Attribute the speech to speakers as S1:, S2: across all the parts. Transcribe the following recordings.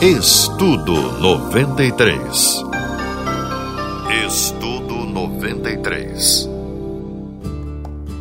S1: Estudo 93. Estudo 93.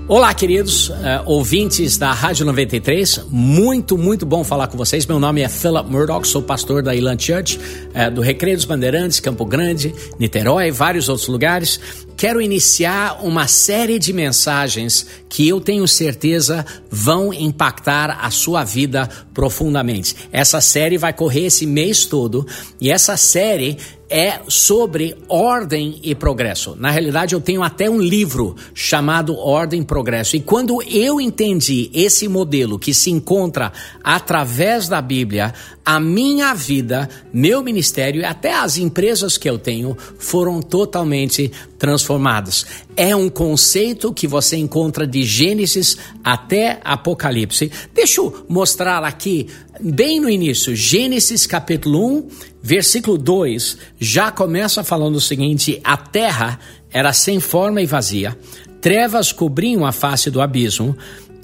S2: Olá, queridos uh, ouvintes da Rádio 93. Muito, muito bom falar com vocês. Meu nome é Philip Murdoch, sou pastor da Ilan Church, uh, do Recreio dos Bandeirantes, Campo Grande, Niterói e vários outros lugares. Quero iniciar uma série de mensagens que eu tenho certeza vão impactar a sua vida profundamente. Essa série vai correr esse mês todo e essa série é sobre ordem e progresso. Na realidade, eu tenho até um livro chamado Ordem e Progresso. E quando eu entendi esse modelo que se encontra através da Bíblia, a minha vida, meu ministério e até as empresas que eu tenho foram totalmente transformadas. É um conceito que você encontra de Gênesis até Apocalipse. Deixa eu mostrar aqui bem no início, Gênesis capítulo 1, versículo 2, já começa falando o seguinte: a terra era sem forma e vazia, trevas cobriam a face do abismo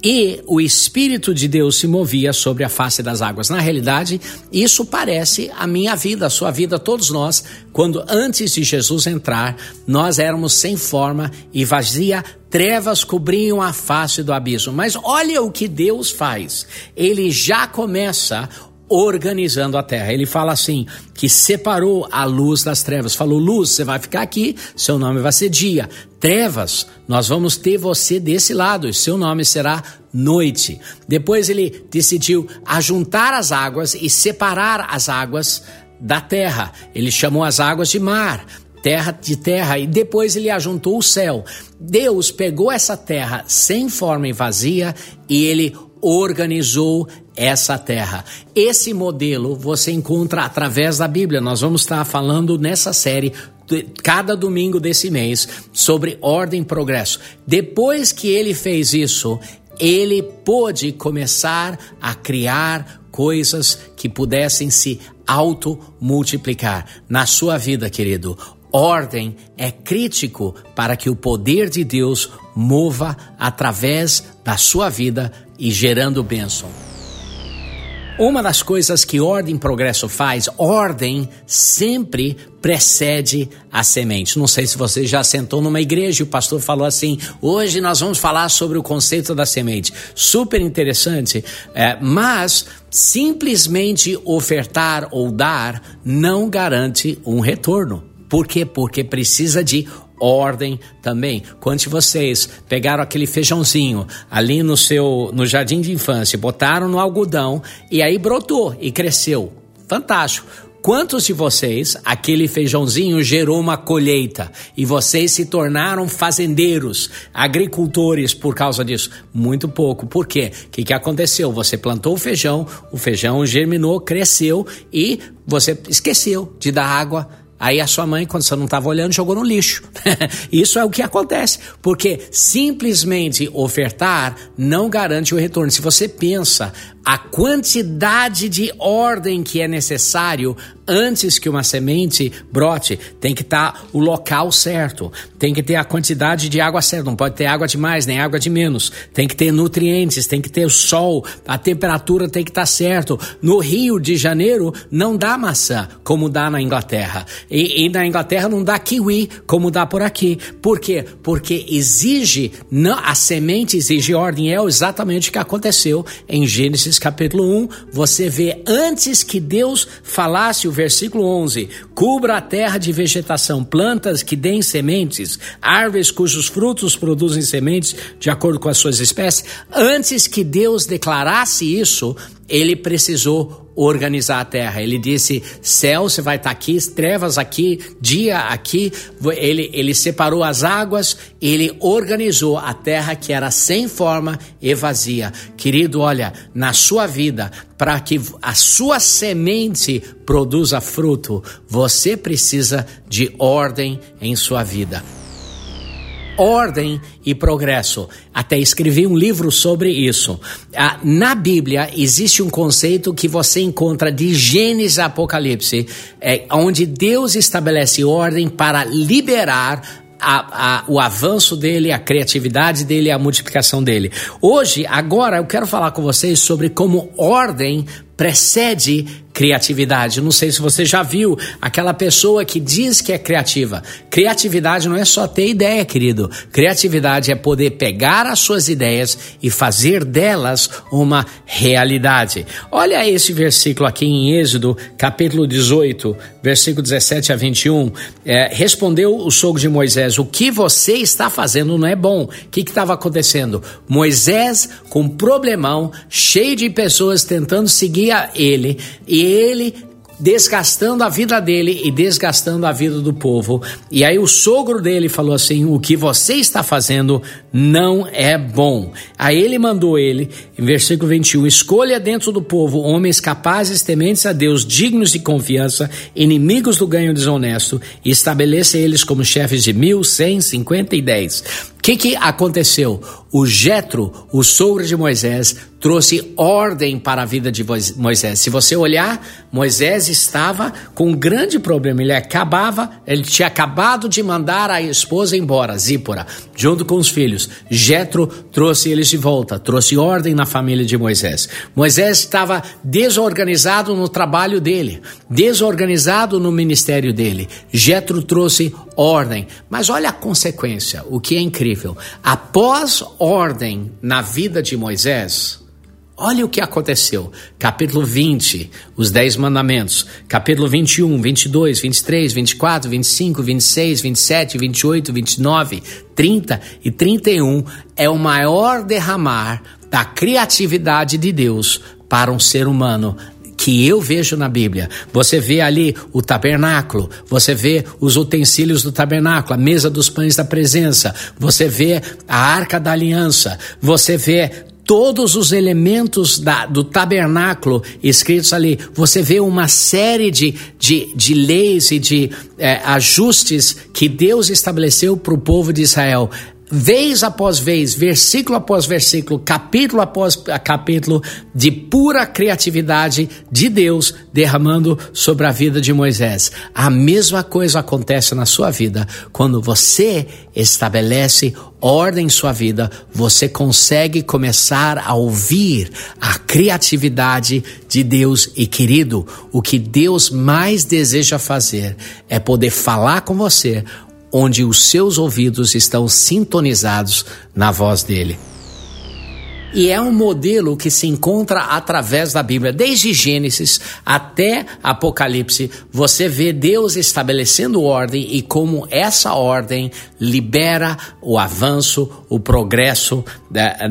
S2: e o Espírito de Deus se movia sobre a face das águas. Na realidade, isso parece a minha vida, a sua vida, todos nós, quando antes de Jesus entrar, nós éramos sem forma e vazia, trevas cobriam a face do abismo. Mas olha o que Deus faz. Ele já começa organizando a terra. Ele fala assim: que separou a luz das trevas. Falou: luz, você vai ficar aqui, seu nome vai ser dia. Trevas, nós vamos ter você desse lado, e seu nome será noite. Depois ele decidiu ajuntar as águas e separar as águas da terra. Ele chamou as águas de mar terra de terra, e depois ele ajuntou o céu. Deus pegou essa terra sem forma e vazia e ele organizou essa terra. Esse modelo você encontra através da Bíblia. Nós vamos estar falando nessa série cada domingo desse mês sobre ordem e progresso. Depois que ele fez isso, ele pôde começar a criar coisas que pudessem se auto-multiplicar na sua vida, querido. Ordem é crítico para que o poder de Deus mova através da sua vida e gerando bênção. Uma das coisas que ordem progresso faz, ordem sempre precede a semente. Não sei se você já sentou numa igreja e o pastor falou assim: hoje nós vamos falar sobre o conceito da semente. Super interessante, é, mas simplesmente ofertar ou dar não garante um retorno. Por quê? Porque precisa de ordem também. Quantos de vocês pegaram aquele feijãozinho ali no seu no jardim de infância, botaram no algodão e aí brotou e cresceu? Fantástico. Quantos de vocês, aquele feijãozinho gerou uma colheita e vocês se tornaram fazendeiros, agricultores por causa disso? Muito pouco. Por quê? O que, que aconteceu? Você plantou o feijão, o feijão germinou, cresceu e você esqueceu de dar água, Aí a sua mãe, quando você não estava olhando, jogou no lixo. Isso é o que acontece, porque simplesmente ofertar não garante o retorno. Se você pensa a quantidade de ordem que é necessário antes que uma semente brote, tem que estar tá o local certo, tem que ter a quantidade de água certa, não pode ter água de mais nem água de menos, tem que ter nutrientes, tem que ter o sol, a temperatura tem que estar tá certo. No Rio de Janeiro não dá maçã como dá na Inglaterra e, e na Inglaterra não dá kiwi como dá por aqui. Por quê? Porque exige, não, a semente exige ordem, é exatamente o que aconteceu em Gênesis Gênesis capítulo 1, você vê antes que Deus falasse o versículo 11: cubra a terra de vegetação, plantas que deem sementes, árvores cujos frutos produzem sementes de acordo com as suas espécies. Antes que Deus declarasse isso, ele precisou organizar a terra. Ele disse: céu, você vai estar aqui, trevas aqui, dia aqui. Ele, ele separou as águas, ele organizou a terra que era sem forma e vazia. Querido, olha, na sua vida, para que a sua semente produza fruto, você precisa de ordem em sua vida ordem e progresso. Até escrevi um livro sobre isso. Ah, na Bíblia existe um conceito que você encontra de Gênesis a Apocalipse, é, onde Deus estabelece ordem para liberar a, a, o avanço dele, a criatividade dele, a multiplicação dele. Hoje, agora, eu quero falar com vocês sobre como ordem precede criatividade. Não sei se você já viu aquela pessoa que diz que é criativa. Criatividade não é só ter ideia, querido. Criatividade é poder pegar as suas ideias e fazer delas uma realidade. Olha esse versículo aqui em Êxodo, capítulo 18, versículo 17 a 21. É, respondeu o sogro de Moisés: O que você está fazendo não é bom. O que estava acontecendo? Moisés, com problemão, cheio de pessoas tentando seguir a ele, e ele desgastando a vida dele e desgastando a vida do povo. E aí o sogro dele falou assim: "O que você está fazendo não é bom". Aí ele mandou ele, em versículo 21, escolha dentro do povo homens capazes, tementes a Deus, dignos de confiança, inimigos do ganho desonesto, e estabeleça eles como chefes de mil, cem, cinquenta e dez. Que, que aconteceu? O Jetro, o sogro de Moisés, trouxe ordem para a vida de Moisés. Se você olhar, Moisés estava com um grande problema. Ele acabava, ele tinha acabado de mandar a esposa embora, Zípora, junto com os filhos. Jetro trouxe eles de volta, trouxe ordem na família de Moisés. Moisés estava desorganizado no trabalho dele, desorganizado no ministério dele. Jetro trouxe ordem. Mas olha a consequência, o que é incrível. Após ordem na vida de Moisés, Olha o que aconteceu. Capítulo 20, os Dez Mandamentos. Capítulo 21, 22, 23, 24, 25, 26, 27, 28, 29, 30 e 31 é o maior derramar da criatividade de Deus para um ser humano que eu vejo na Bíblia. Você vê ali o tabernáculo, você vê os utensílios do tabernáculo, a mesa dos pães da presença, você vê a arca da aliança, você vê todos os elementos da, do tabernáculo escritos ali. Você vê uma série de, de, de leis e de é, ajustes que Deus estabeleceu para o povo de Israel vez após vez, versículo após versículo, capítulo após capítulo, de pura criatividade de Deus derramando sobre a vida de Moisés. A mesma coisa acontece na sua vida quando você estabelece ordem em sua vida, você consegue começar a ouvir a criatividade de Deus. E querido, o que Deus mais deseja fazer é poder falar com você onde os seus ouvidos estão sintonizados na voz dele. E é um modelo que se encontra através da Bíblia, desde Gênesis até Apocalipse. Você vê Deus estabelecendo ordem e como essa ordem libera o avanço, o progresso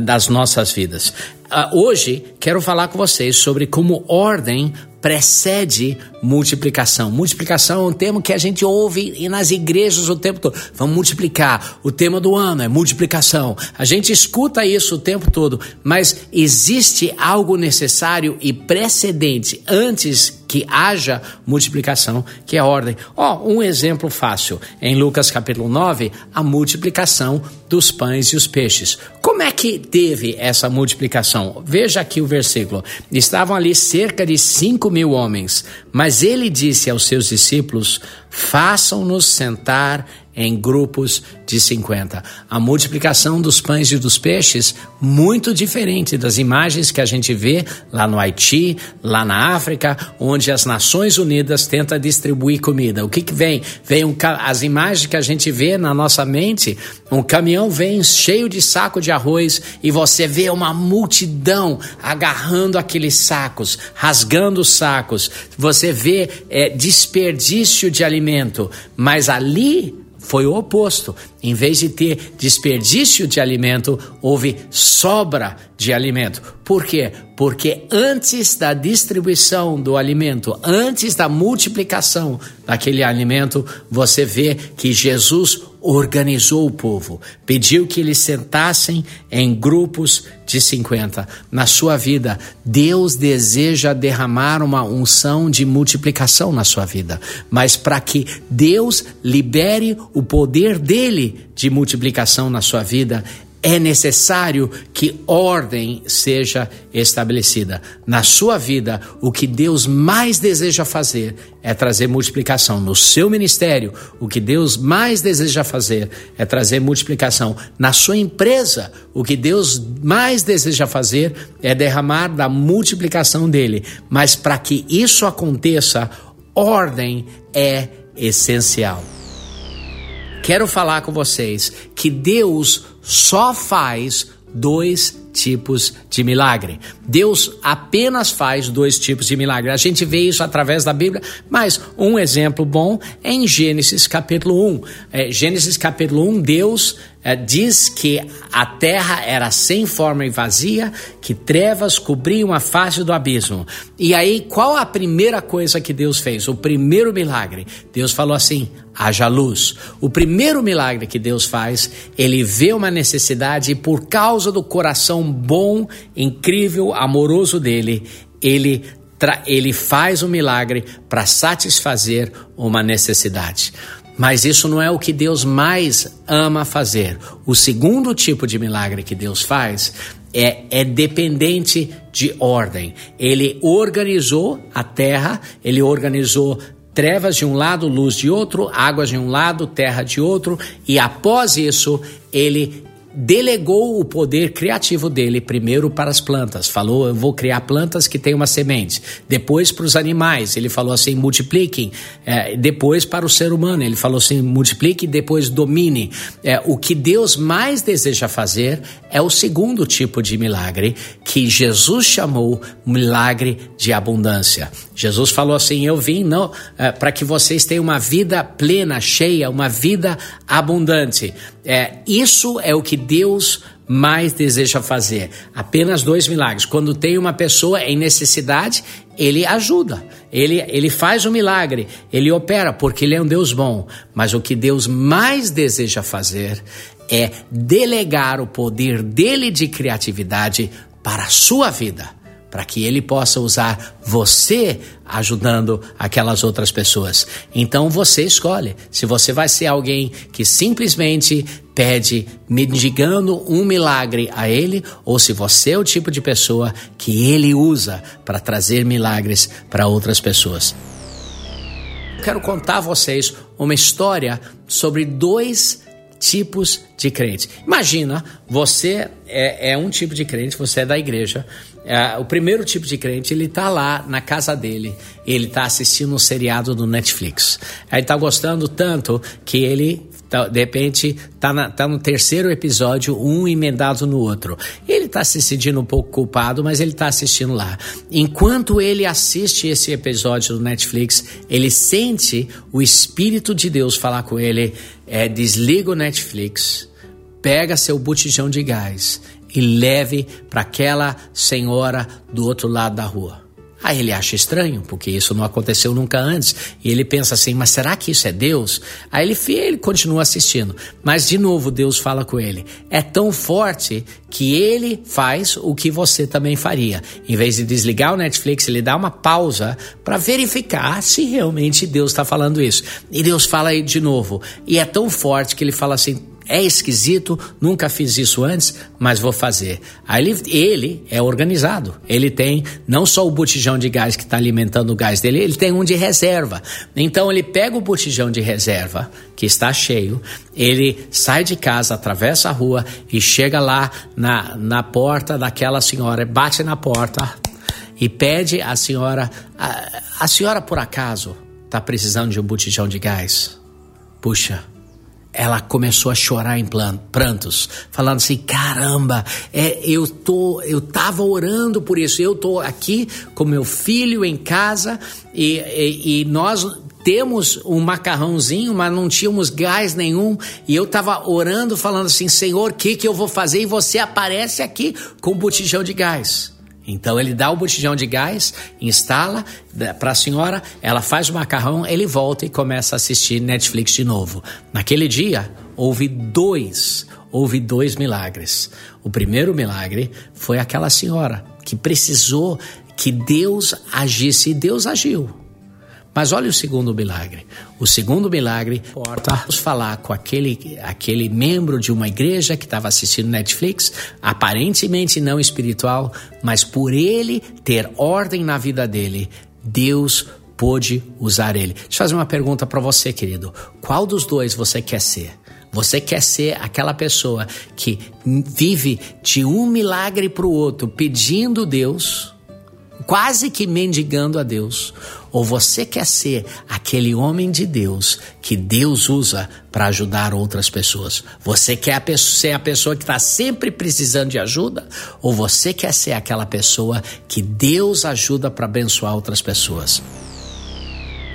S2: das nossas vidas. Ah, hoje quero falar com vocês sobre como ordem precede multiplicação. Multiplicação é um termo que a gente ouve nas igrejas o tempo todo. Vamos multiplicar. O tema do ano é multiplicação. A gente escuta isso o tempo todo, mas existe algo necessário e precedente antes que haja multiplicação, que é ordem. Ó, oh, um exemplo fácil. Em Lucas capítulo 9, a multiplicação dos pães e os peixes. Como é que teve essa multiplicação? Veja aqui o versículo. Estavam ali cerca de cinco mil homens, mas ele disse aos seus discípulos: façam-nos sentar em grupos de 50. A multiplicação dos pães e dos peixes, muito diferente das imagens que a gente vê lá no Haiti, lá na África, onde as Nações Unidas tentam distribuir comida. O que, que vem? Vem um, as imagens que a gente vê na nossa mente, um caminhão vem cheio de saco de arroz e você vê uma multidão agarrando aqueles sacos, rasgando os sacos. Você vê é, desperdício de alimento, mas ali foi o oposto. Em vez de ter desperdício de alimento, houve sobra de alimento. Por quê? Porque antes da distribuição do alimento, antes da multiplicação daquele alimento, você vê que Jesus organizou o povo, pediu que eles sentassem em grupos de 50. Na sua vida, Deus deseja derramar uma unção de multiplicação na sua vida, mas para que Deus libere o poder dele de multiplicação na sua vida, é necessário que ordem seja estabelecida. Na sua vida, o que Deus mais deseja fazer é trazer multiplicação. No seu ministério, o que Deus mais deseja fazer é trazer multiplicação. Na sua empresa, o que Deus mais deseja fazer é derramar da multiplicação dele. Mas para que isso aconteça, ordem é essencial. Quero falar com vocês que Deus só faz dois tipos de milagre. Deus apenas faz dois tipos de milagre. A gente vê isso através da Bíblia, mas um exemplo bom é em Gênesis capítulo 1. É, Gênesis capítulo 1, Deus é, diz que a terra era sem forma e vazia, que trevas cobriam a face do abismo. E aí, qual a primeira coisa que Deus fez? O primeiro milagre. Deus falou assim: haja luz. O primeiro milagre que Deus faz, ele vê uma necessidade e, por causa do coração bom, incrível, amoroso dele, ele ele faz o um milagre para satisfazer uma necessidade. Mas isso não é o que Deus mais ama fazer. O segundo tipo de milagre que Deus faz é, é dependente de ordem. Ele organizou a terra, ele organizou trevas de um lado, luz de outro, águas de um lado, terra de outro, e após isso ele delegou o poder criativo dele primeiro para as plantas. Falou, eu vou criar plantas que têm uma semente. Depois para os animais, ele falou assim, multipliquem. É, depois para o ser humano, ele falou assim, multiplique, depois domine. É, o que Deus mais deseja fazer é o segundo tipo de milagre que Jesus chamou milagre de abundância. Jesus falou assim, eu vim não é, para que vocês tenham uma vida plena, cheia, uma vida abundante. É, isso é o que Deus mais deseja fazer. Apenas dois milagres. Quando tem uma pessoa em necessidade, ele ajuda. Ele, ele faz o um milagre. Ele opera porque ele é um Deus bom. Mas o que Deus mais deseja fazer é delegar o poder dele de criatividade para a sua vida para que ele possa usar você ajudando aquelas outras pessoas. Então você escolhe se você vai ser alguém que simplesmente pede mendigando um milagre a ele ou se você é o tipo de pessoa que ele usa para trazer milagres para outras pessoas. Quero contar a vocês uma história sobre dois tipos de crente. Imagina, você é, é, um tipo de crente, você é da igreja. É, o primeiro tipo de crente, ele tá lá na casa dele, ele tá assistindo um seriado do Netflix. Aí tá gostando tanto que ele Tá, de repente, tá, na, tá no terceiro episódio, um emendado no outro. Ele tá se sentindo um pouco culpado, mas ele tá assistindo lá. Enquanto ele assiste esse episódio do Netflix, ele sente o Espírito de Deus falar com ele: é, desliga o Netflix, pega seu botijão de gás e leve para aquela senhora do outro lado da rua. Aí ele acha estranho, porque isso não aconteceu nunca antes. E ele pensa assim: mas será que isso é Deus? Aí ele, ele continua assistindo. Mas de novo Deus fala com ele: é tão forte que ele faz o que você também faria. Em vez de desligar o Netflix, ele dá uma pausa para verificar se realmente Deus está falando isso. E Deus fala aí de novo. E é tão forte que ele fala assim: é esquisito, nunca fiz isso antes, mas vou fazer. Aí ele, ele é organizado. Ele tem não só o botijão de gás que está alimentando o gás dele, ele tem um de reserva. Então ele pega o botijão de reserva, que está cheio, ele sai de casa, atravessa a rua e chega lá na, na porta daquela senhora, bate na porta e pede à senhora: a, a senhora por acaso está precisando de um botijão de gás? Puxa ela começou a chorar em prantos, falando assim: caramba, é, eu tô, eu tava orando por isso, eu tô aqui com meu filho em casa e, e, e nós temos um macarrãozinho, mas não tínhamos gás nenhum. E eu estava orando, falando assim: Senhor, o que, que eu vou fazer? E você aparece aqui com um botijão de gás. Então ele dá o botijão de gás, instala para a senhora, ela faz o macarrão, ele volta e começa a assistir Netflix de novo. Naquele dia houve dois, houve dois milagres. O primeiro milagre foi aquela senhora que precisou que Deus agisse e Deus agiu. Mas olha o segundo milagre. O segundo milagre vamos falar com aquele, aquele membro de uma igreja que estava assistindo Netflix, aparentemente não espiritual, mas por ele ter ordem na vida dele, Deus pôde usar ele. Deixa eu fazer uma pergunta para você, querido. Qual dos dois você quer ser? Você quer ser aquela pessoa que vive de um milagre para o outro, pedindo Deus, quase que mendigando a Deus? Ou você quer ser aquele homem de Deus que Deus usa para ajudar outras pessoas? Você quer ser a pessoa que está sempre precisando de ajuda? Ou você quer ser aquela pessoa que Deus ajuda para abençoar outras pessoas?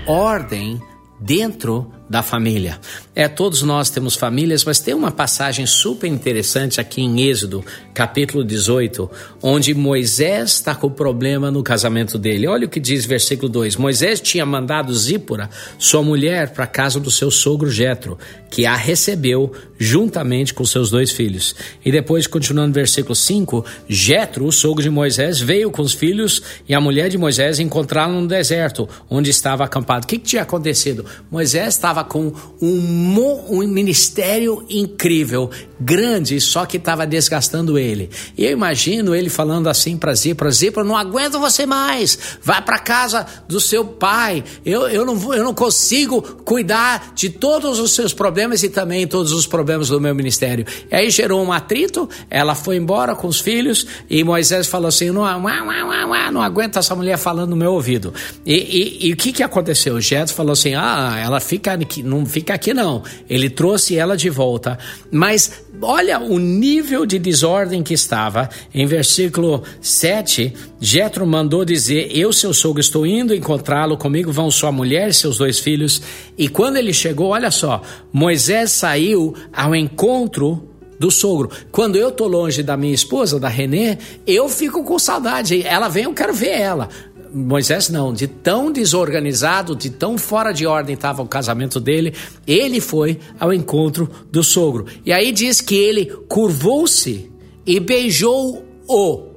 S2: Ordem dentro da família. É, todos nós temos famílias, mas tem uma passagem super interessante aqui em Êxodo, capítulo 18, onde Moisés está com problema no casamento dele. Olha o que diz versículo 2: Moisés tinha mandado Zípora, sua mulher, para a casa do seu sogro Jetro, que a recebeu juntamente com seus dois filhos. E depois, continuando versículo 5, Jetro, o sogro de Moisés, veio com os filhos e a mulher de Moisés encontraram no deserto, onde estava acampado. O que, que tinha acontecido? Moisés estava com um, um ministério incrível, grande, só que estava desgastando ele. E eu imagino ele falando assim para Zipra: Zipra, não aguento você mais, vai para casa do seu pai. Eu, eu, não, eu não consigo cuidar de todos os seus problemas e também todos os problemas do meu ministério. E aí gerou um atrito, ela foi embora com os filhos e Moisés falou assim: não, não, não aguento essa mulher falando no meu ouvido. E, e, e o que, que aconteceu? Jetro falou assim: ah, ela fica não fica aqui não. Ele trouxe ela de volta, mas olha o nível de desordem que estava. Em versículo 7, Jetro mandou dizer: Eu, seu sogro, estou indo encontrá-lo, comigo vão sua mulher e seus dois filhos. E quando ele chegou, olha só, Moisés saiu ao encontro do sogro. Quando eu tô longe da minha esposa, da Renê, eu fico com saudade. Ela vem, eu quero ver ela. Moisés não, de tão desorganizado, de tão fora de ordem estava o casamento dele, ele foi ao encontro do sogro. E aí diz que ele curvou-se e beijou-o.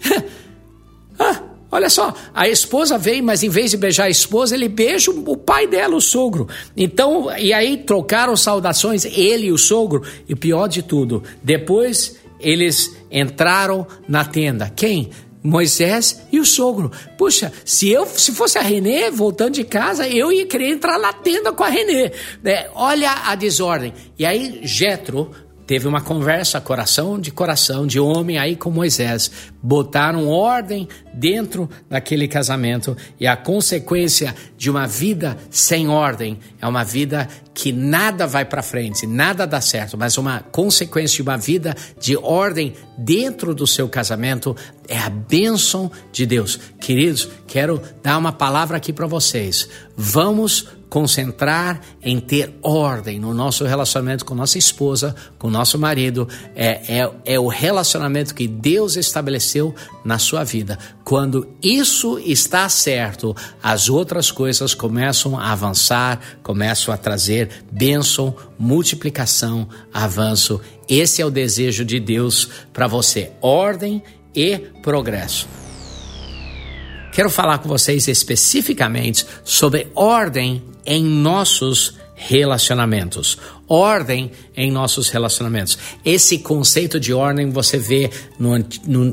S2: ah, olha só, a esposa veio, mas em vez de beijar a esposa, ele beija o pai dela, o sogro. Então, e aí trocaram saudações, ele e o sogro, e pior de tudo, depois eles entraram na tenda. Quem? Moisés e o sogro. Puxa, se eu se fosse a Renê voltando de casa, eu ia querer entrar na tenda com a Renê. É, olha a desordem. E aí Jetro teve uma conversa coração de coração de homem aí com Moisés. Botaram ordem dentro daquele casamento e a consequência de uma vida sem ordem é uma vida que nada vai para frente, nada dá certo, mas uma consequência de uma vida de ordem dentro do seu casamento é a bênção de Deus. Queridos, quero dar uma palavra aqui para vocês. Vamos concentrar em ter ordem no nosso relacionamento com nossa esposa, com nosso marido. É, é, é o relacionamento que Deus estabeleceu na sua vida. Quando isso está certo, as outras coisas começam a avançar, começam a trazer bênção, multiplicação, avanço. Esse é o desejo de Deus para você: ordem e progresso. Quero falar com vocês especificamente sobre ordem em nossos relacionamentos. Ordem em nossos relacionamentos. Esse conceito de ordem você vê no,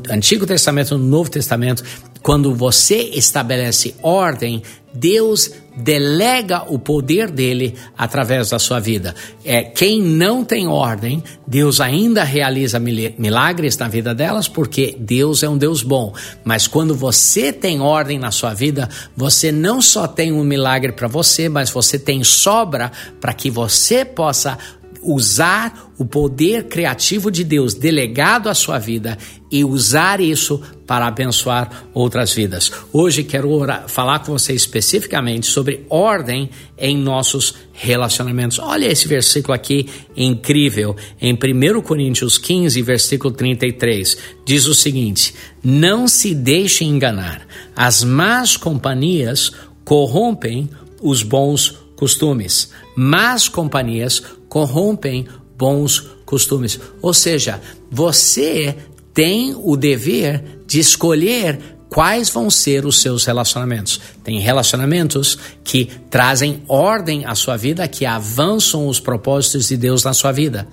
S2: Antigo Testamento, no Novo Testamento. Quando você estabelece ordem, Deus delega o poder dele através da sua vida. É, quem não tem ordem, Deus ainda realiza milagres na vida delas, porque Deus é um Deus bom. Mas quando você tem ordem na sua vida, você não só tem um milagre para você, mas você tem sobra para que você possa usar o poder criativo de Deus delegado à sua vida e usar isso para abençoar outras vidas. Hoje quero orar, falar com você especificamente sobre ordem em nossos relacionamentos. Olha esse versículo aqui incrível, em 1 Coríntios 15, versículo 33, diz o seguinte: Não se deixe enganar, as más companhias corrompem os bons costumes. Más companhias corrompem bons costumes. Ou seja, você tem o dever de escolher quais vão ser os seus relacionamentos. Tem relacionamentos que trazem ordem à sua vida, que avançam os propósitos de Deus na sua vida.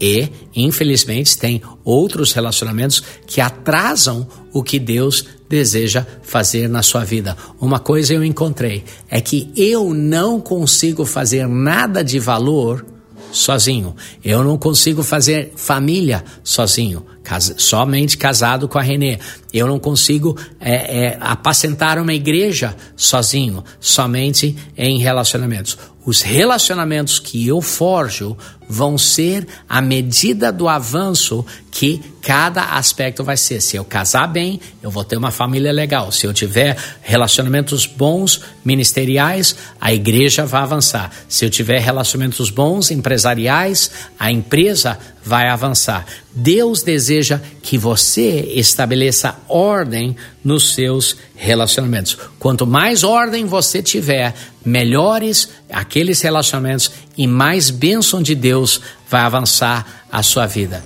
S2: E, infelizmente, tem outros relacionamentos que atrasam o que Deus deseja fazer na sua vida. Uma coisa eu encontrei é que eu não consigo fazer nada de valor sozinho. Eu não consigo fazer família sozinho, cas somente casado com a Renê. Eu não consigo é, é, apacentar uma igreja sozinho, somente em relacionamentos. Os relacionamentos que eu forjo vão ser a medida do avanço que cada aspecto vai ser. Se eu casar bem, eu vou ter uma família legal. Se eu tiver relacionamentos bons ministeriais, a igreja vai avançar. Se eu tiver relacionamentos bons empresariais, a empresa vai avançar. Deus deseja que você estabeleça ordem nos seus relacionamentos. Quanto mais ordem você tiver, melhores aqueles relacionamentos e mais bênção de Deus vai avançar a sua vida.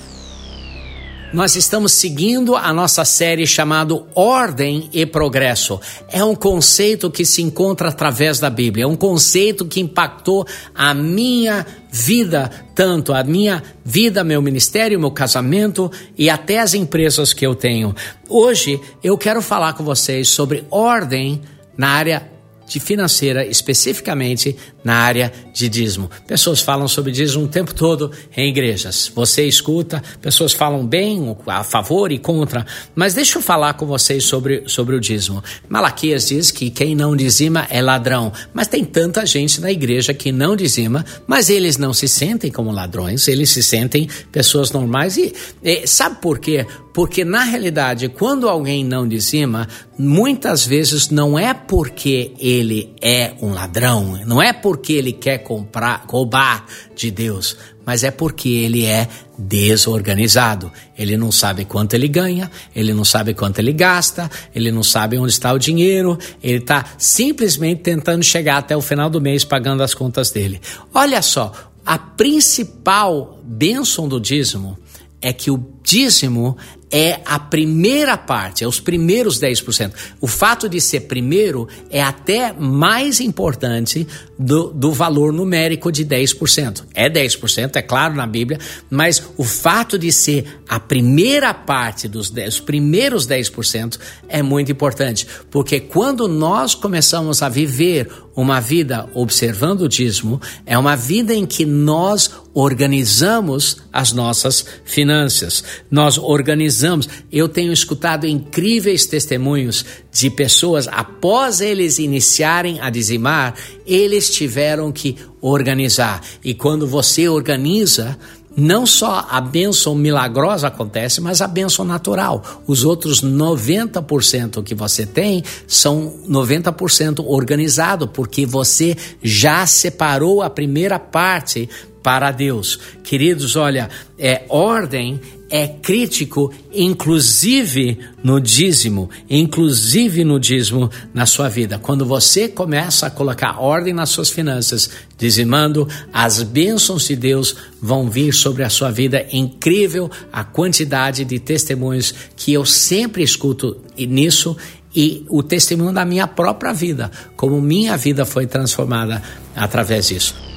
S2: Nós estamos seguindo a nossa série chamado Ordem e Progresso. É um conceito que se encontra através da Bíblia, é um conceito que impactou a minha vida, tanto a minha vida, meu ministério, meu casamento e até as empresas que eu tenho. Hoje eu quero falar com vocês sobre ordem na área de financeira, especificamente na área de dízimo. Pessoas falam sobre dízimo o tempo todo em igrejas. Você escuta, pessoas falam bem, a favor e contra, mas deixa eu falar com vocês sobre, sobre o dízimo. Malaquias diz que quem não dizima é ladrão, mas tem tanta gente na igreja que não dizima, mas eles não se sentem como ladrões, eles se sentem pessoas normais e, e sabe por quê? Porque na realidade, quando alguém não dizima, muitas vezes não é porque ele é um ladrão, não é porque ele quer comprar, roubar de Deus, mas é porque ele é desorganizado. Ele não sabe quanto ele ganha, ele não sabe quanto ele gasta, ele não sabe onde está o dinheiro, ele está simplesmente tentando chegar até o final do mês pagando as contas dele. Olha só, a principal bênção do dízimo é que o dízimo é a primeira parte, é os primeiros 10%. O fato de ser primeiro é até mais importante do, do valor numérico de 10%. É 10%, é claro na Bíblia, mas o fato de ser a primeira parte dos 10, os primeiros 10% é muito importante, porque quando nós começamos a viver uma vida observando o dízimo, é uma vida em que nós organizamos as nossas finanças. Nós organizamos. Eu tenho escutado incríveis testemunhos de pessoas, após eles iniciarem a dizimar, eles tiveram que organizar. E quando você organiza, não só a bênção milagrosa acontece, mas a bênção natural. Os outros 90% que você tem são 90% organizado, porque você já separou a primeira parte para Deus. Queridos, olha, é ordem é crítico, inclusive no dízimo, inclusive no dízimo na sua vida. Quando você começa a colocar ordem nas suas finanças, dizimando, as bênçãos de Deus vão vir sobre a sua vida. Incrível a quantidade de testemunhos que eu sempre escuto nisso e o testemunho da minha própria vida, como minha vida foi transformada através disso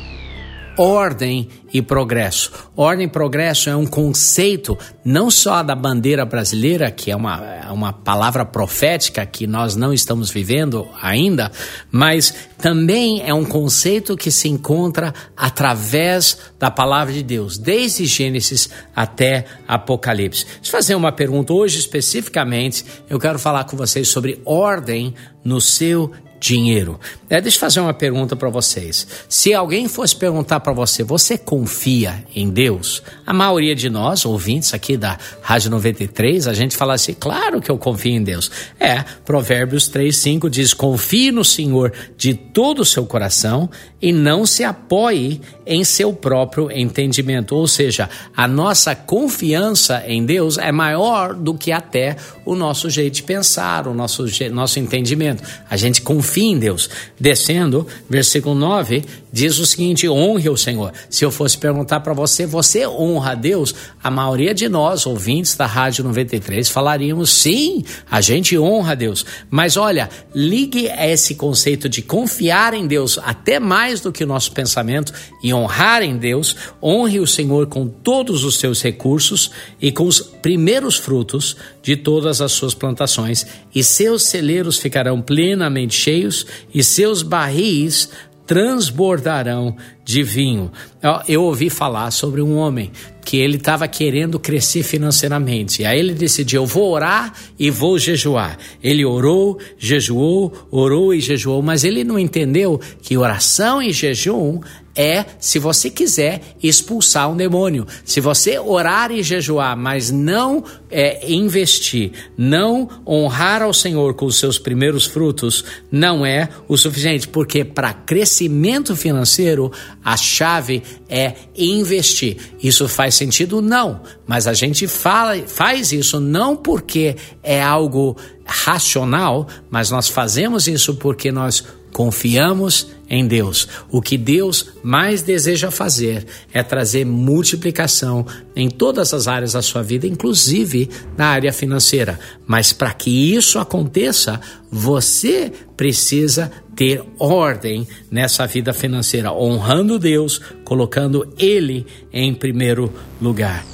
S2: ordem e progresso. Ordem e progresso é um conceito não só da bandeira brasileira, que é uma, é uma palavra profética que nós não estamos vivendo ainda, mas também é um conceito que se encontra através da palavra de Deus, desde Gênesis até Apocalipse. Deixa eu fazer uma pergunta hoje especificamente, eu quero falar com vocês sobre ordem no seu dinheiro. É, deixa eu fazer uma pergunta para vocês. Se alguém fosse perguntar para você, você confia em Deus? A maioria de nós, ouvintes aqui da Rádio 93, a gente fala assim, claro que eu confio em Deus. É, Provérbios 3, 5 diz, confie no Senhor de todo o seu coração e não se apoie em seu próprio entendimento. Ou seja, a nossa confiança em Deus é maior do que até o nosso jeito de pensar, o nosso, nosso entendimento. A gente confia confie em Deus. Descendo, versículo 9, diz o seguinte: honre o Senhor. Se eu fosse perguntar para você, você honra a Deus? A maioria de nós, ouvintes da Rádio 93, falaríamos sim, a gente honra a Deus. Mas olha, ligue esse conceito de confiar em Deus até mais do que o nosso pensamento e honrar em Deus. Honre o Senhor com todos os seus recursos e com os primeiros frutos de todas as suas plantações, e seus celeiros ficarão plenamente cheios, e seus barris transbordarão de vinho. Eu ouvi falar sobre um homem que ele estava querendo crescer financeiramente. Aí ele decidiu: eu vou orar e vou jejuar. Ele orou, jejuou, orou e jejuou, mas ele não entendeu que oração e jejum é se você quiser expulsar um demônio. Se você orar e jejuar, mas não é, investir, não honrar ao Senhor com os seus primeiros frutos, não é o suficiente, porque para crescimento financeiro a chave é investir. Isso faz sentido? Não, mas a gente fala, faz isso não porque é algo racional, mas nós fazemos isso porque nós confiamos em Deus. O que Deus mais deseja fazer é trazer multiplicação em todas as áreas da sua vida, inclusive na área financeira. Mas para que isso aconteça, você precisa ter ordem nessa vida financeira, honrando Deus, colocando Ele em primeiro lugar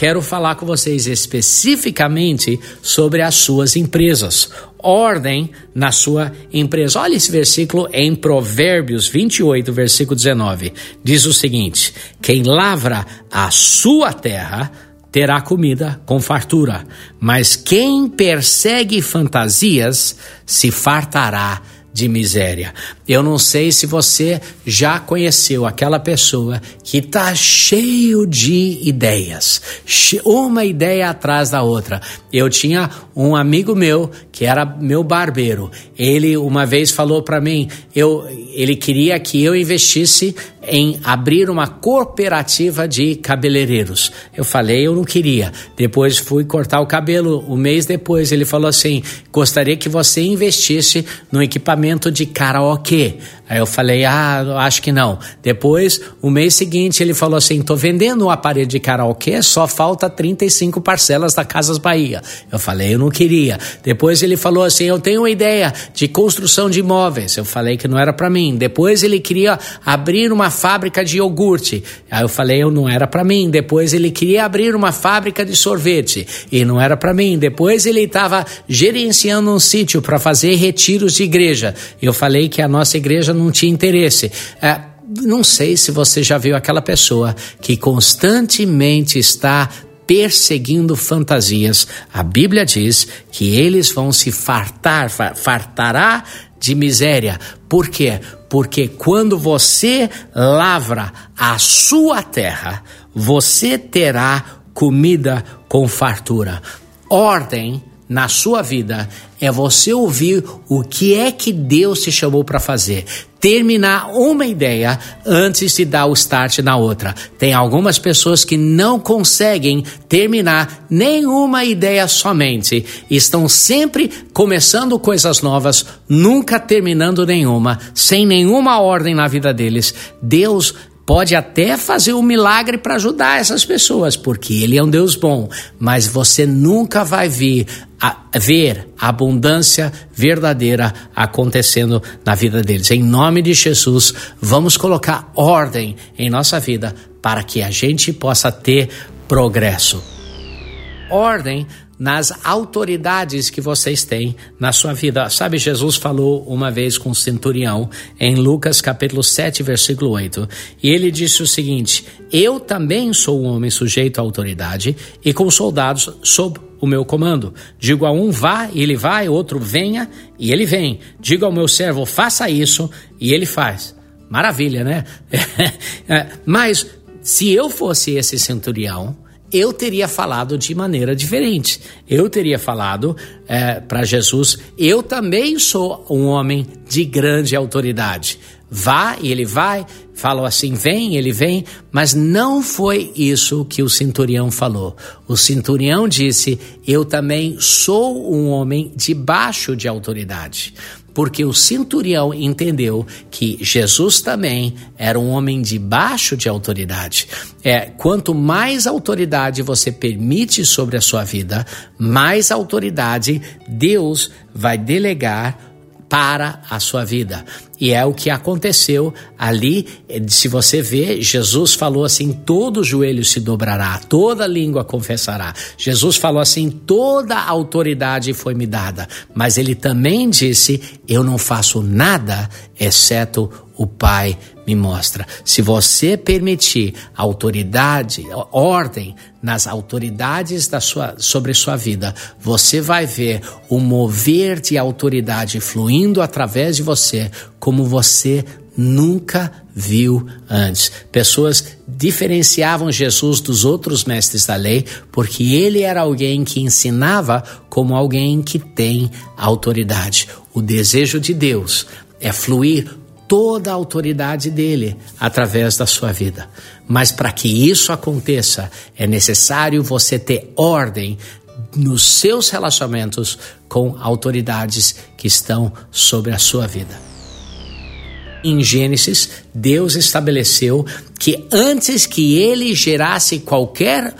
S2: quero falar com vocês especificamente sobre as suas empresas. Ordem na sua empresa. Olha esse versículo em Provérbios 28, versículo 19. Diz o seguinte: Quem lavra a sua terra terá comida com fartura, mas quem persegue fantasias se fartará de miséria. Eu não sei se você já conheceu aquela pessoa que está cheio de ideias, uma ideia atrás da outra. Eu tinha um amigo meu que era meu barbeiro. Ele uma vez falou para mim, eu, ele queria que eu investisse em abrir uma cooperativa de cabeleireiros. Eu falei, eu não queria. Depois fui cortar o cabelo. Um mês depois ele falou assim: gostaria que você investisse no equipamento de karaokê. Aí eu falei, ah, acho que não. Depois, o mês seguinte, ele falou assim: tô vendendo um aparelho de karaokê, só falta 35 parcelas da Casas Bahia. Eu falei, eu não queria. Depois ele falou assim: eu tenho uma ideia de construção de imóveis. Eu falei que não era para mim. Depois ele queria abrir uma fábrica de iogurte. Aí eu falei, eu não era para mim. Depois ele queria abrir uma fábrica de sorvete e não era para mim. Depois ele estava gerenciando um sítio para fazer retiros de igreja. Eu falei que a nossa igreja não tinha interesse. É, não sei se você já viu aquela pessoa que constantemente está perseguindo fantasias. A Bíblia diz que eles vão se fartar, fartará de miséria. Por quê? Porque quando você lavra a sua terra, você terá comida com fartura. Ordem na sua vida é você ouvir o que é que Deus te chamou para fazer. Terminar uma ideia antes de dar o start na outra. Tem algumas pessoas que não conseguem terminar nenhuma ideia somente. Estão sempre começando coisas novas, nunca terminando nenhuma, sem nenhuma ordem na vida deles. Deus pode até fazer um milagre para ajudar essas pessoas, porque Ele é um Deus bom, mas você nunca vai vir a, ver a abundância verdadeira acontecendo na vida deles. Em nome de Jesus, vamos colocar ordem em nossa vida para que a gente possa ter progresso. Ordem nas autoridades que vocês têm na sua vida. Sabe, Jesus falou uma vez com o centurião em Lucas capítulo 7, versículo 8, e ele disse o seguinte: Eu também sou um homem sujeito à autoridade e com soldados sob o meu comando. Digo a um vá e ele vai, outro venha e ele vem. Digo ao meu servo faça isso e ele faz. Maravilha, né? É, mas se eu fosse esse centurião, eu teria falado de maneira diferente. Eu teria falado é, para Jesus: eu também sou um homem de grande autoridade. Vá e ele vai, falam assim: vem, ele vem, mas não foi isso que o centurião falou. O centurião disse: Eu também sou um homem debaixo de autoridade. porque o centurião entendeu que Jesus também era um homem debaixo de autoridade. É, quanto mais autoridade você permite sobre a sua vida, mais autoridade Deus vai delegar para a sua vida. E é o que aconteceu ali. Se você vê, Jesus falou assim: todo joelho se dobrará, toda língua confessará. Jesus falou assim: toda autoridade foi me dada. Mas ele também disse: eu não faço nada exceto o Pai me mostra. Se você permitir autoridade, ordem nas autoridades da sua, sobre sua vida, você vai ver o mover de autoridade fluindo através de você como você nunca viu antes. Pessoas diferenciavam Jesus dos outros mestres da lei porque ele era alguém que ensinava como alguém que tem autoridade. O desejo de Deus é fluir toda a autoridade dele através da sua vida. Mas para que isso aconteça, é necessário você ter ordem nos seus relacionamentos com autoridades que estão sobre a sua vida. Em Gênesis, Deus estabeleceu que antes que ele gerasse qualquer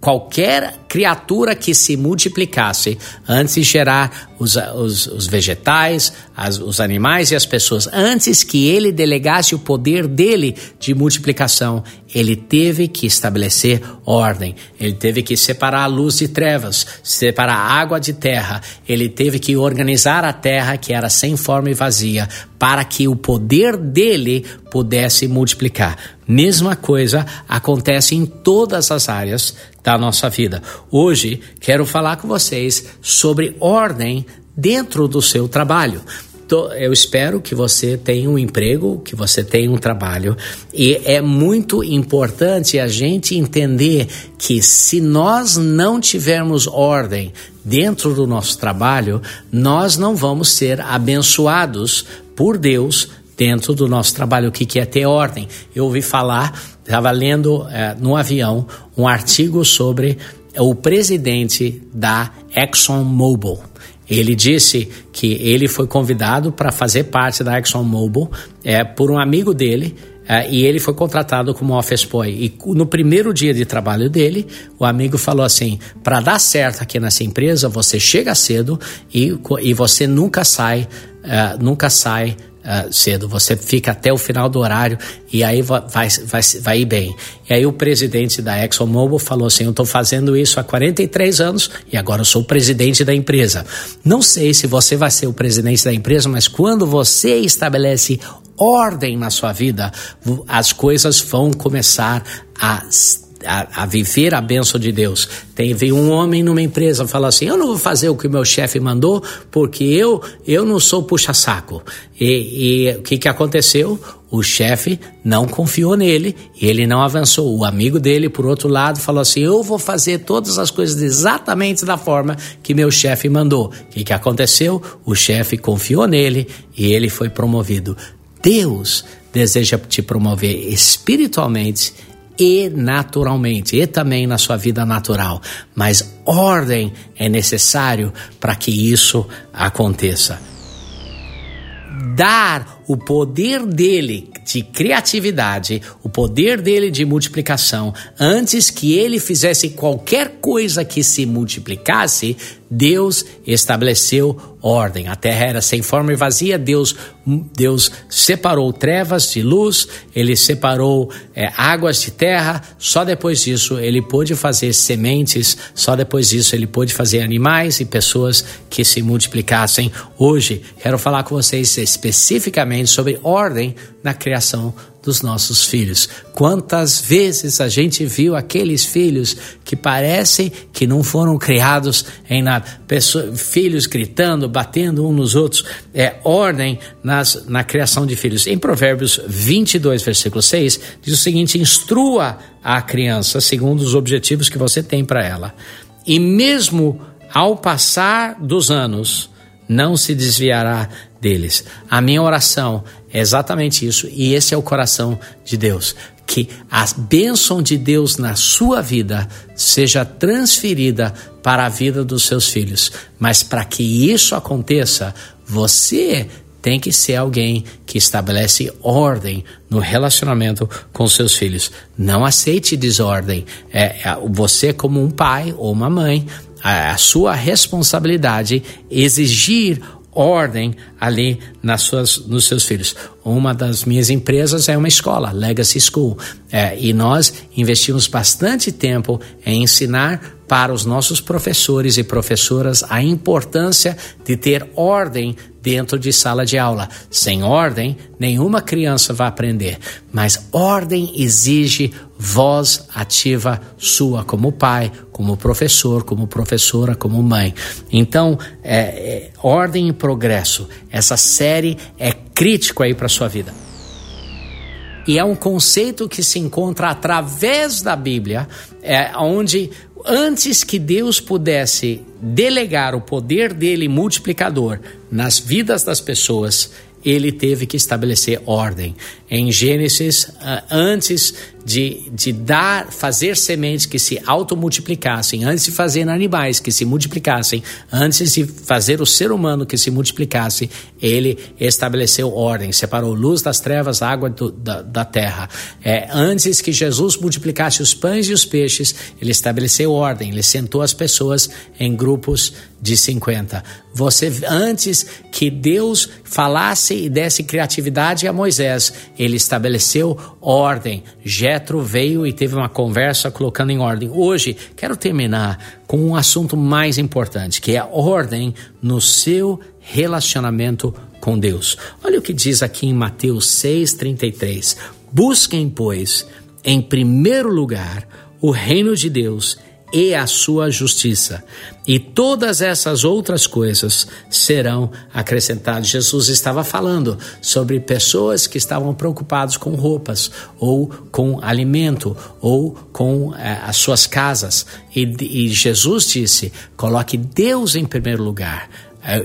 S2: qualquer criatura que se multiplicasse antes de gerar os, os, os vegetais, as, os animais e as pessoas, antes que ele delegasse o poder dele de multiplicação, ele teve que estabelecer ordem, ele teve que separar a luz de trevas, separar a água de terra, ele teve que organizar a terra que era sem forma e vazia, para que o poder dele pudesse multiplicar. Mesma coisa acontece em todas as áreas da nossa vida. Hoje quero falar com vocês sobre ordem dentro do seu trabalho. Eu espero que você tenha um emprego, que você tenha um trabalho, e é muito importante a gente entender que se nós não tivermos ordem dentro do nosso trabalho, nós não vamos ser abençoados por Deus dentro do nosso trabalho. O que, é ter ordem? Eu ouvi falar, estava lendo é, no avião um artigo sobre o presidente da ExxonMobil. Ele disse que ele foi convidado para fazer parte da ExxonMobil é, por um amigo dele é, e ele foi contratado como office boy. E no primeiro dia de trabalho dele, o amigo falou assim: para dar certo aqui nessa empresa, você chega cedo e, e você nunca sai, é, nunca sai uh, cedo, você fica até o final do horário e aí vai, vai, vai, ir bem. E aí o presidente da ExxonMobil falou assim: Eu estou fazendo isso há 43 anos e agora eu sou o presidente da empresa. Não sei se você vai ser o presidente da empresa, mas quando você estabelece ordem na sua vida, as coisas vão começar a a, a, viver a bênção de Deus. Tem veio um homem numa empresa falar assim: eu não vou fazer o que o meu chefe mandou porque eu eu não sou puxa saco. E, e o que que aconteceu? O chefe não confiou nele, ele não avançou. O amigo dele, por outro lado, falou assim: eu vou fazer todas as coisas exatamente da forma que meu chefe mandou. O que que aconteceu? O chefe confiou nele e ele foi promovido. Deus deseja te promover espiritualmente e naturalmente, e também na sua vida natural. Mas ordem é necessário para que isso aconteça. Dar o poder dele de criatividade, o poder dele de multiplicação, antes que ele fizesse qualquer coisa que se multiplicasse, Deus estabeleceu ordem. A terra era sem forma e vazia, Deus, Deus separou trevas de luz, ele separou é, águas de terra, só depois disso ele pôde fazer sementes, só depois disso ele pôde fazer animais e pessoas que se multiplicassem. Hoje quero falar com vocês especificamente sobre ordem na criação dos nossos filhos. Quantas vezes a gente viu aqueles filhos que parecem que não foram criados em nada, Pessoas, filhos gritando, batendo uns nos outros, é ordem nas, na criação de filhos. Em Provérbios 22, versículo 6, diz o seguinte: instrua a criança segundo os objetivos que você tem para ela. E mesmo ao passar dos anos, não se desviará deles. A minha oração é exatamente isso, e esse é o coração de Deus. Que a bênção de Deus na sua vida seja transferida para a vida dos seus filhos. Mas para que isso aconteça, você tem que ser alguém que estabelece ordem no relacionamento com seus filhos. Não aceite desordem. É, é você, como um pai ou uma mãe, a, a sua responsabilidade exigir ordem ali nas suas, nos seus filhos. Uma das minhas empresas é uma escola, Legacy School, é, e nós investimos bastante tempo em ensinar para os nossos professores e professoras a importância de ter ordem dentro de sala de aula. Sem ordem, nenhuma criança vai aprender, mas ordem exige voz ativa sua, como pai, como professor, como professora, como mãe. Então, é, é, ordem e progresso. Essa série é crítico aí para sua vida. E é um conceito que se encontra através da Bíblia, é, onde antes que Deus pudesse delegar o poder dele multiplicador nas vidas das pessoas, ele teve que estabelecer ordem. Em Gênesis, ah, antes de, de dar, fazer sementes que se automultiplicassem, antes de fazer animais que se multiplicassem, antes de fazer o ser humano que se multiplicasse, ele estabeleceu ordem, separou luz das trevas, água do, da, da terra. É, antes que Jesus multiplicasse os pães e os peixes, ele estabeleceu ordem, ele sentou as pessoas em grupos de 50. Você antes que Deus falasse e desse criatividade a Moisés, ele estabeleceu ordem. Jetro veio e teve uma conversa colocando em ordem. Hoje quero terminar com um assunto mais importante, que é a ordem no seu relacionamento com Deus. Olha o que diz aqui em Mateus 6:33. Busquem, pois, em primeiro lugar o reino de Deus e a sua justiça. E todas essas outras coisas serão acrescentadas. Jesus estava falando sobre pessoas que estavam preocupadas com roupas, ou com alimento, ou com eh, as suas casas. E, e Jesus disse: coloque Deus em primeiro lugar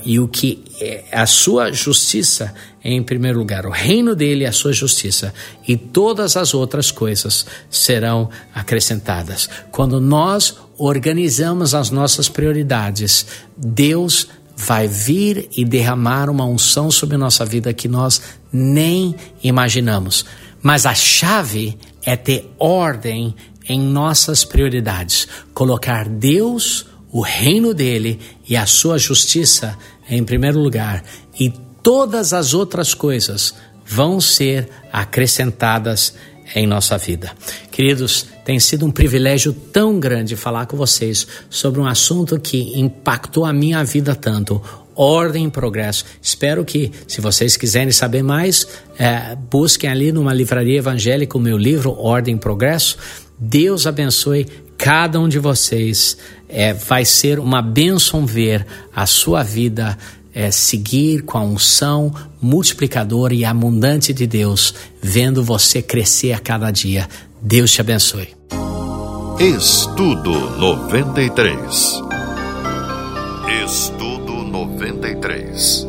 S2: e o que é a sua justiça em primeiro lugar, o reino dele e a sua justiça, e todas as outras coisas serão acrescentadas. Quando nós organizamos as nossas prioridades, Deus vai vir e derramar uma unção sobre nossa vida que nós nem imaginamos. Mas a chave é ter ordem em nossas prioridades, colocar Deus o reino dele e a sua justiça em primeiro lugar, e todas as outras coisas vão ser acrescentadas em nossa vida. Queridos, tem sido um privilégio tão grande falar com vocês sobre um assunto que impactou a minha vida tanto. Ordem e progresso. Espero que, se vocês quiserem saber mais, é, busquem ali numa livraria evangélica o meu livro Ordem e Progresso. Deus abençoe cada um de vocês. É, vai ser uma bênção ver a sua vida é, seguir com a unção multiplicadora e abundante de Deus, vendo você crescer a cada dia. Deus te abençoe.
S1: Estudo 93. Estudo 93.